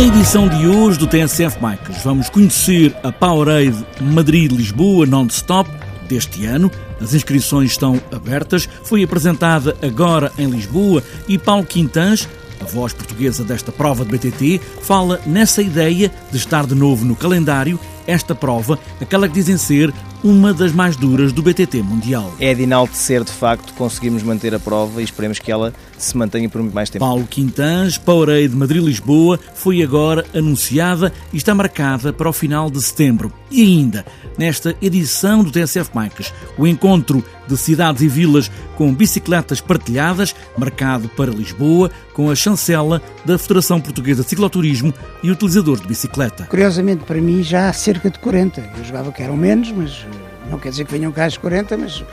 edição de hoje do TSF Bikes vamos conhecer a Powerade Madrid-Lisboa non-stop deste ano. As inscrições estão abertas. Foi apresentada agora em Lisboa e Paulo Quintans, a voz portuguesa desta prova de BTT, fala nessa ideia de estar de novo no calendário esta prova, aquela que dizem ser uma das mais duras do BTT Mundial. É de enaltecer, de facto, conseguirmos manter a prova e esperemos que ela se mantenha por muito mais tempo. Paulo Quintans, Powerade Madrid-Lisboa, foi agora anunciada e está marcada para o final de setembro. E ainda, nesta edição do TSF Bikes, o encontro de cidades e vilas com bicicletas partilhadas, marcado para Lisboa, com a chancela da Federação Portuguesa de Cicloturismo e utilizadores de bicicleta. Curiosamente, para mim, já há cerca de 40. Eu jogava que eram menos, mas eh, não quer dizer que venham cá as 40, mas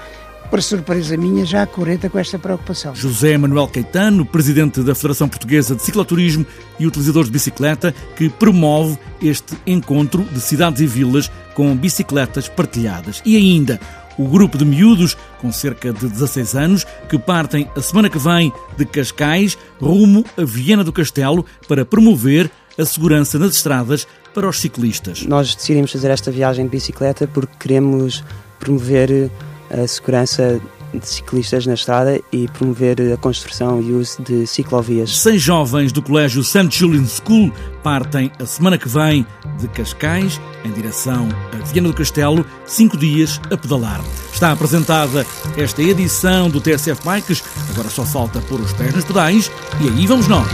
para surpresa minha, já há 40 com esta preocupação. José Manuel Caetano, presidente da Federação Portuguesa de Cicloturismo e utilizadores de bicicleta, que promove este encontro de cidades e vilas com bicicletas partilhadas. E ainda o grupo de miúdos, com cerca de 16 anos, que partem a semana que vem de Cascais rumo a Viena do Castelo para promover a segurança nas estradas para os ciclistas. Nós decidimos fazer esta viagem de bicicleta porque queremos promover a segurança de ciclistas na estrada e promover a construção e uso de ciclovias. Seis jovens do Colégio St. Julian School partem a semana que vem de Cascais em direção a Viana do Castelo, cinco dias a pedalar. Está apresentada esta edição do TSF Bikes, agora só falta pôr os pés nos pedais e aí vamos nós.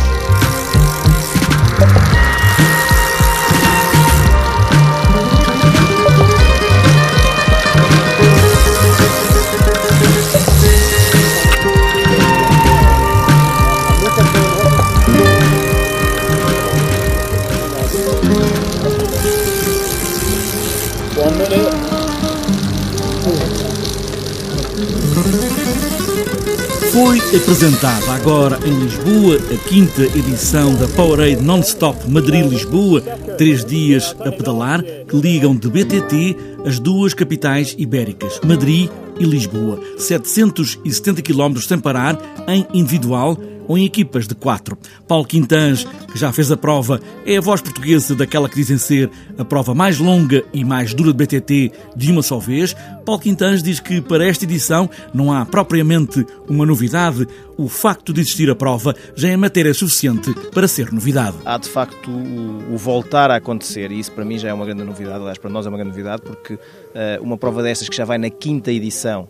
Apresentada agora em Lisboa a quinta edição da Powerade Non-Stop Madrid-Lisboa, três dias a pedalar, que ligam de BTT as duas capitais ibéricas, Madrid e Lisboa. 770 km sem parar, em individual, ou em equipas de quatro. Paulo Quintans, que já fez a prova, é a voz portuguesa daquela que dizem ser a prova mais longa e mais dura de BTT de uma só vez. Paulo Quintans diz que para esta edição não há propriamente uma novidade. O facto de existir a prova já é matéria suficiente para ser novidade. Há de facto o, o voltar a acontecer, e isso para mim já é uma grande novidade, aliás, para nós é uma grande novidade, porque uh, uma prova destas que já vai na quinta edição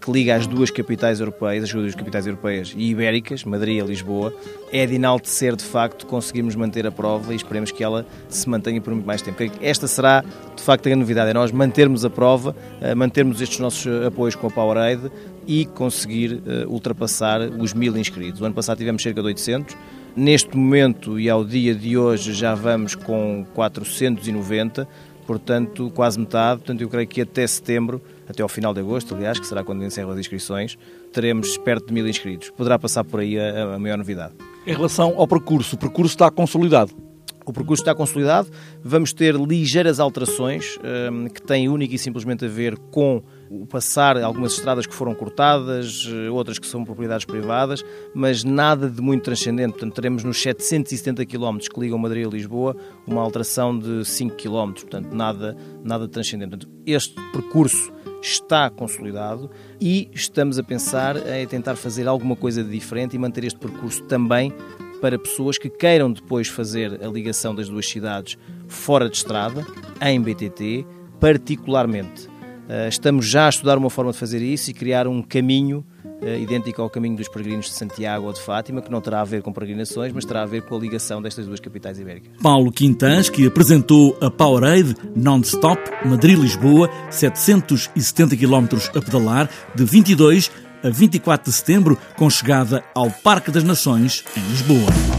que liga as duas capitais europeias, as duas capitais europeias e ibéricas, Madrid e Lisboa, é de enaltecer de facto conseguirmos manter a prova e esperemos que ela se mantenha por muito mais tempo. Esta será de facto a novidade, é nós mantermos a prova, eh, mantermos estes nossos apoios com a Powerade e conseguir eh, ultrapassar os mil inscritos. O ano passado tivemos cerca de 800, neste momento e ao dia de hoje já vamos com 490, portanto quase metade, portanto eu creio que até setembro até ao final de agosto, aliás, que será quando encerram as inscrições, teremos perto de mil inscritos. Poderá passar por aí a, a maior novidade. Em relação ao percurso, o percurso está consolidado? O percurso está consolidado, vamos ter ligeiras alterações um, que têm única e simplesmente a ver com o passar algumas estradas que foram cortadas, eh, outras que são propriedades privadas, mas nada de muito transcendente. Portanto, teremos nos 770 km que ligam Madrid a Lisboa uma alteração de 5 km, portanto, nada, nada transcendente. Portanto, este percurso está consolidado e estamos a pensar em tentar fazer alguma coisa de diferente e manter este percurso também para pessoas que queiram depois fazer a ligação das duas cidades fora de estrada, em BTT, particularmente. Eh, estamos já a estudar uma forma de fazer isso e criar um caminho uh, idêntico ao caminho dos peregrinos de Santiago ou de Fátima, que não terá a ver com peregrinações, mas terá a ver com a ligação destas duas capitais ibéricas. Paulo Quintans, que apresentou a Powerade Non-Stop Madrid-Lisboa, 770 km a pedalar, de 22 a 24 de setembro, com chegada ao Parque das Nações, em Lisboa.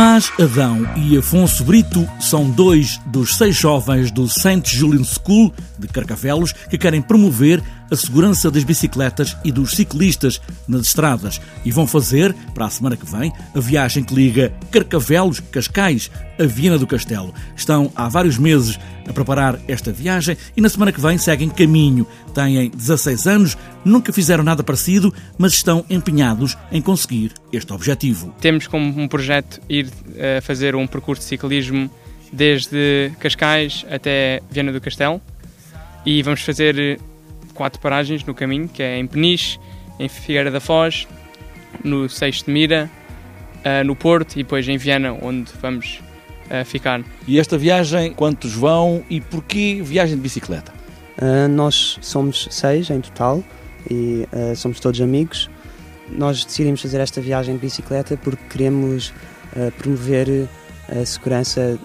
Tomás Adão e Afonso Brito são dois dos seis jovens do St. Julian School de Carcavelos que querem promover a segurança das bicicletas e dos ciclistas nas estradas e vão fazer, para a semana que vem, a viagem que liga Carcavelos, Cascais a Viena do Castelo. Estão há vários meses a preparar esta viagem e na semana que vem seguem caminho. Têm 16 anos, nunca fizeram nada parecido, mas estão empenhados em conseguir este objetivo. Temos como um projeto ir uh, fazer um percurso de ciclismo desde Cascais até Viena do Castelo e vamos fazer quatro paragens no caminho, que é em Peniche, em Figueira da Foz, no Seixo de Mira, uh, no Porto e depois em Viana, onde vamos uh, ficar. E esta viagem, quantos vão e porquê viagem de bicicleta? Uh, nós somos seis em total e somos todos amigos. Nós decidimos fazer esta viagem de bicicleta porque queremos promover a segurança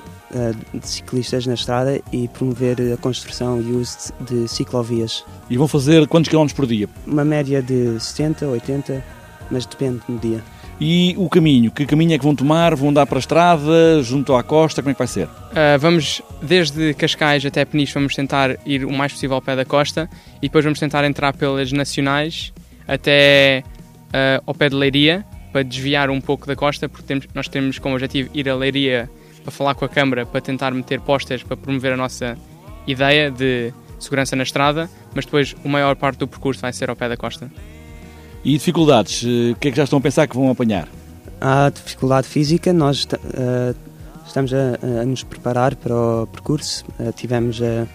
de ciclistas na estrada e promover a construção e uso de ciclovias. E vão fazer quantos quilómetros por dia? Uma média de 70, 80, mas depende do dia. E o caminho? Que caminho é que vão tomar? Vão andar para a estrada, junto à costa? Como é que vai ser? Uh, vamos, desde Cascais até Peniche, vamos tentar ir o mais possível ao pé da costa e depois vamos tentar entrar pelas nacionais até uh, ao pé de Leiria para desviar um pouco da costa, porque temos, nós temos como objetivo ir a Leiria para falar com a Câmara para tentar meter postas para promover a nossa ideia de segurança na estrada, mas depois a maior parte do percurso vai ser ao pé da costa. E dificuldades? Eh, o que é que já estão a pensar que vão apanhar? Há dificuldade física, nós uh, estamos a, a, nos preparar para o percurso. Uh, tivemos uh,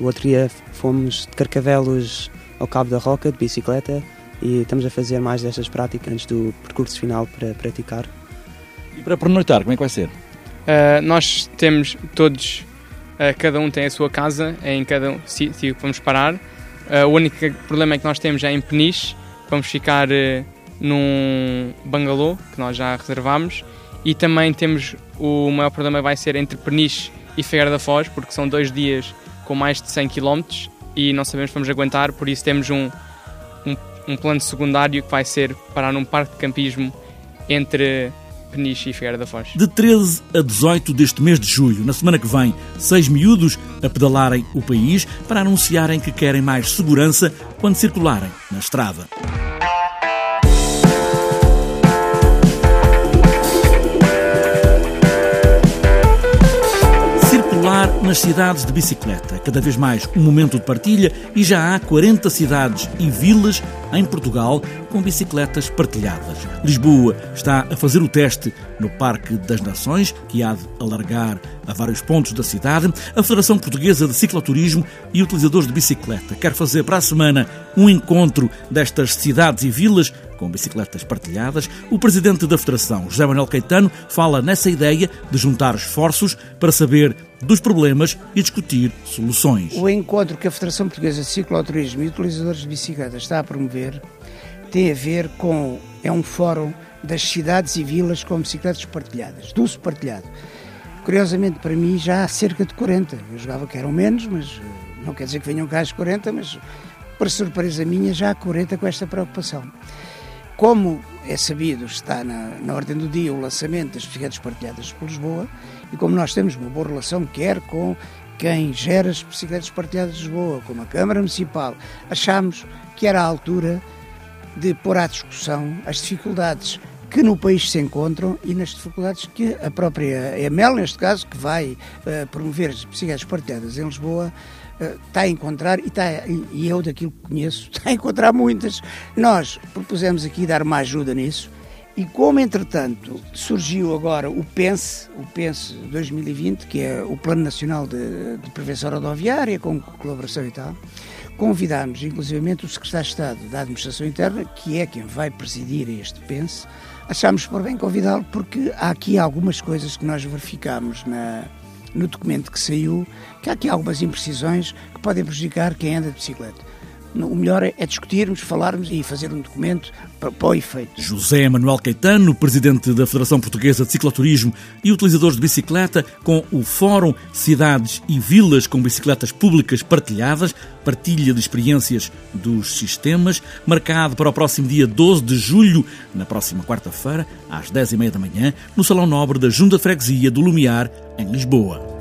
o outro dia fomos de Carcavelos ao Cabo da Roca de bicicleta e estamos a fazer mais destas práticas antes do percurso final para praticar. E para pernoitar, como é que vai ser? Uh, nós temos todos, uh, cada um tem a sua casa em cada um sítio que vamos parar. Uh, o único problema é que nós temos é em Peniche, vamos ficar num bangalô que nós já reservamos e também temos o maior problema vai ser entre Peniche e Figueira da Foz, porque são dois dias com mais de 100 km e não sabemos se vamos aguentar, por isso temos um, um, um plano secundário que vai ser parar num parque de campismo entre Peniche e Figueira da Foz. De 13 a 18 deste mês de julho, na semana que vem, seis miúdos a pedalarem o país para anunciarem que querem mais segurança quando circularem na estrada. nas cidades de bicicleta. Cada vez mais um momento de partilha e já há 40 cidades e vilas em Portugal com bicicletas partilhadas. Lisboa está a fazer o teste no Parque das Nações, que há de alargar a vários pontos da cidade. A Federação Portuguesa de Cicloturismo e Utilizadores de Bicicleta quer fazer para a semana um encontro destas cidades e vilas com bicicletas partilhadas, o presidente da Federação, José Manuel Caetano, fala nessa ideia de juntar esforços para saber dos problemas e discutir soluções. O encontro que a Federação Portuguesa de Cicloturismo e Utilizadores de Bicicletas está a promover tem a ver com. é um fórum das cidades e vilas com bicicletas partilhadas, do uso partilhado. Curiosamente, para mim, já há cerca de 40. Eu jogava que eram menos, mas eh, não quer dizer que venham cá as 40, mas para surpresa minha, já há 40 com esta preocupação. Como é sabido, está na, na ordem do dia o lançamento das bicicletas partilhadas por Lisboa e como nós temos uma boa relação, quer com quem gera as bicicletas partilhadas de Lisboa, como a Câmara Municipal, achamos que era a altura de pôr à discussão as dificuldades que no país se encontram e nas dificuldades que a própria EML, neste caso, que vai uh, promover as bicicletas partilhadas em Lisboa, está a encontrar, e, está, e eu daquilo que conheço, está a encontrar muitas. Nós propusemos aqui dar uma ajuda nisso, e como entretanto surgiu agora o PENSE, o PENSE 2020, que é o Plano Nacional de, de Prevenção Rodoviária, com colaboração e tal, convidámos inclusivamente o Secretário de Estado da Administração Interna, que é quem vai presidir este PENSE, achámos por bem convidá-lo porque há aqui algumas coisas que nós verificámos na, no documento que saiu que há aqui algumas imprecisões que podem prejudicar quem anda de bicicleta. O melhor é, discutirmos, falarmos e fazer um documento para, para o efeito. José Manuel Caetano, presidente da Federação Portuguesa de Cicloturismo e utilizadores de bicicleta, com o Fórum Cidades e Vilas com Bicicletas Públicas Partilhadas, partilha de experiências dos sistemas, marcado para o próximo dia 12 de julho, na próxima quarta-feira, às 10h30 da manhã, no Salão Nobre da Junta de Freguesia do Lumiar, em Lisboa.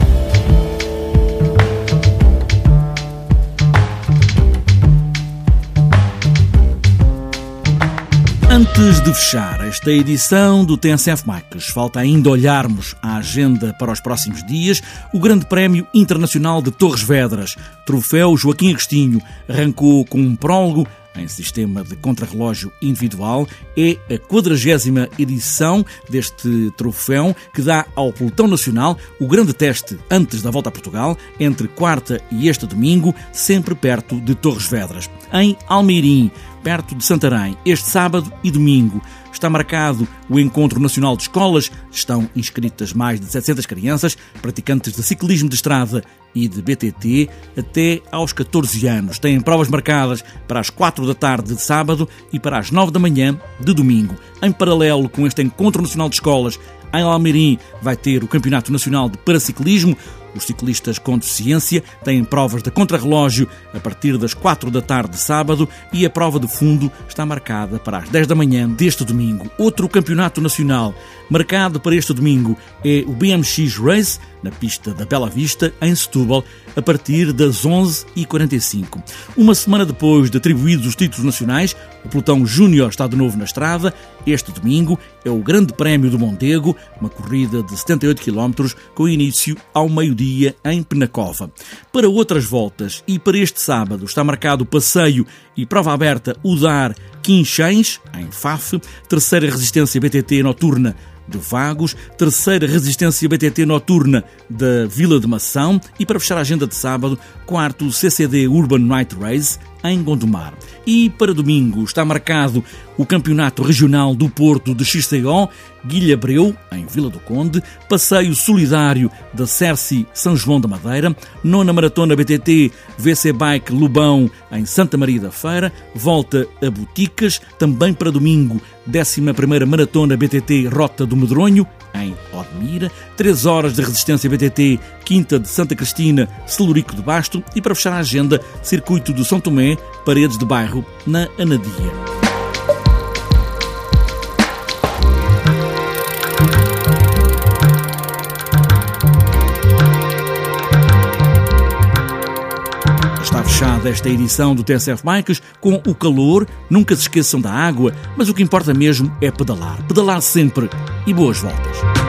Antes de fechar esta edição do TNCF Marques, falta ainda olharmos a agenda para os próximos dias. O Grande Prémio Internacional de Torres Vedras, troféu Joaquim Agostinho, arrancou com um prólogo em sistema de contrarrelógio individual. É a quadragésima edição deste troféu que dá ao pelotão nacional o grande teste antes da volta a Portugal, entre quarta e este domingo, sempre perto de Torres Vedras. Em Almeirim, perto de Santarém, este sábado e domingo. Está marcado o Encontro Nacional de Escolas. Estão inscritas mais de 700 crianças, praticantes de ciclismo de estrada e de BTT, até aos 14 anos. Têm provas marcadas para as 4 da tarde de sábado e para as 9 da manhã de domingo. Em paralelo com este Encontro Nacional de Escolas, em Almeirim vai ter o Campeonato Nacional de Paraciclismo. Os ciclistas com deficiência têm provas de contrarrelógio a partir das 4 da tarde de sábado e a prova de fundo está marcada para as 10 da manhã deste domingo. Outro campeonato nacional marcado para este domingo é o BMX Race, na pista da Bela Vista, em Setúbal, a partir das 11h45. Uma semana depois de atribuídos os títulos nacionais, o pelotão Júnior está de novo na estrada. Este domingo é o Grande Prémio do Mondego, uma corrida de 78 km com início ao meio-dia em Penacova. Para outras voltas e para este sábado está marcado o passeio e prova aberta Udar Quinchães, em Faf, terceira resistência BTT noturna de Vagos, terceira resistência BTT noturna da Vila de Mação e, para fechar a agenda de sábado, quarto CCD Urban Night Race em Gondomar. E para domingo está marcado o Campeonato Regional do Porto de XCO, Guilha Breu, em Vila do Conde, Passeio Solidário da Cerci São João da Madeira, Nona Maratona BTT VC Bike Lubão, em Santa Maria da Feira, volta a Boticas, também para domingo, 11 Maratona BTT Rota do Medronho, em Odmira, 3 horas de resistência BTT, Quinta de Santa Cristina, Celurico de Basto e para fechar a agenda, Circuito do São Tomé, Paredes de Bairro, na Anadia. Está fechada esta edição do TSF Bikes com o calor, nunca se esqueçam da água, mas o que importa mesmo é pedalar. Pedalar sempre e boas voltas.